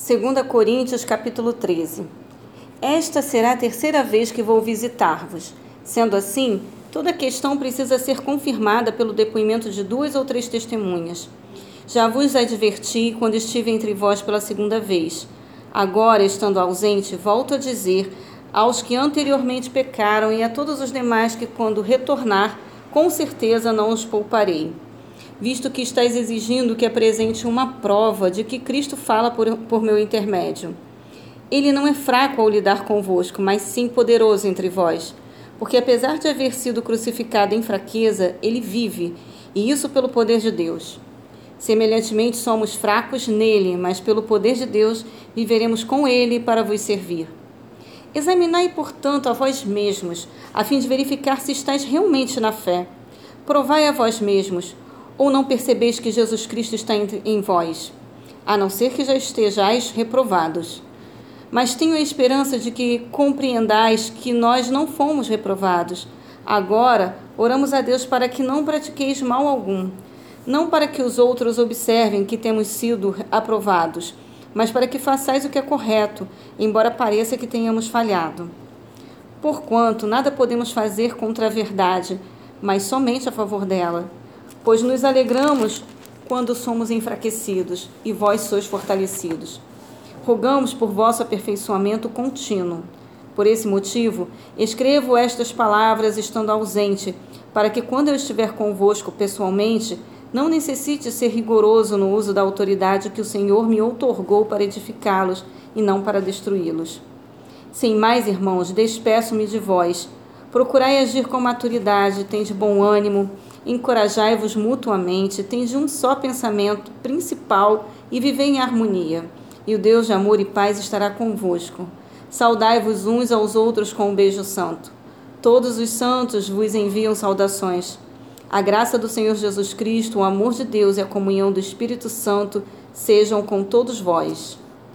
2 Coríntios capítulo 13. Esta será a terceira vez que vou visitar-vos. Sendo assim, toda questão precisa ser confirmada pelo depoimento de duas ou três testemunhas. Já vos adverti quando estive entre vós pela segunda vez. Agora, estando ausente, volto a dizer aos que anteriormente pecaram e a todos os demais que, quando retornar, com certeza não os pouparei visto que estáis exigindo que apresente uma prova de que Cristo fala por, por meu intermédio. Ele não é fraco ao lidar convosco, mas sim poderoso entre vós. Porque apesar de haver sido crucificado em fraqueza, ele vive, e isso pelo poder de Deus. Semelhantemente, somos fracos nele, mas pelo poder de Deus viveremos com ele para vos servir. Examinai, portanto, a vós mesmos, a fim de verificar se estáis realmente na fé. Provai a vós mesmos ou não percebeis que Jesus Cristo está em vós, a não ser que já estejais reprovados? Mas tenho a esperança de que compreendais que nós não fomos reprovados. Agora, oramos a Deus para que não pratiqueis mal algum, não para que os outros observem que temos sido aprovados, mas para que façais o que é correto, embora pareça que tenhamos falhado. Porquanto nada podemos fazer contra a verdade, mas somente a favor dela pois nos alegramos quando somos enfraquecidos e vós sois fortalecidos. Rogamos por vosso aperfeiçoamento contínuo. Por esse motivo, escrevo estas palavras estando ausente, para que quando eu estiver convosco pessoalmente, não necessite ser rigoroso no uso da autoridade que o Senhor me outorgou para edificá-los e não para destruí-los. Sem mais, irmãos, despeço-me de vós. Procurai agir com maturidade, tende bom ânimo, encorajai-vos mutuamente, tende um só pensamento principal e vivei em harmonia. E o Deus de amor e paz estará convosco. Saudai-vos uns aos outros com um beijo santo. Todos os santos vos enviam saudações. A graça do Senhor Jesus Cristo, o amor de Deus e a comunhão do Espírito Santo sejam com todos vós.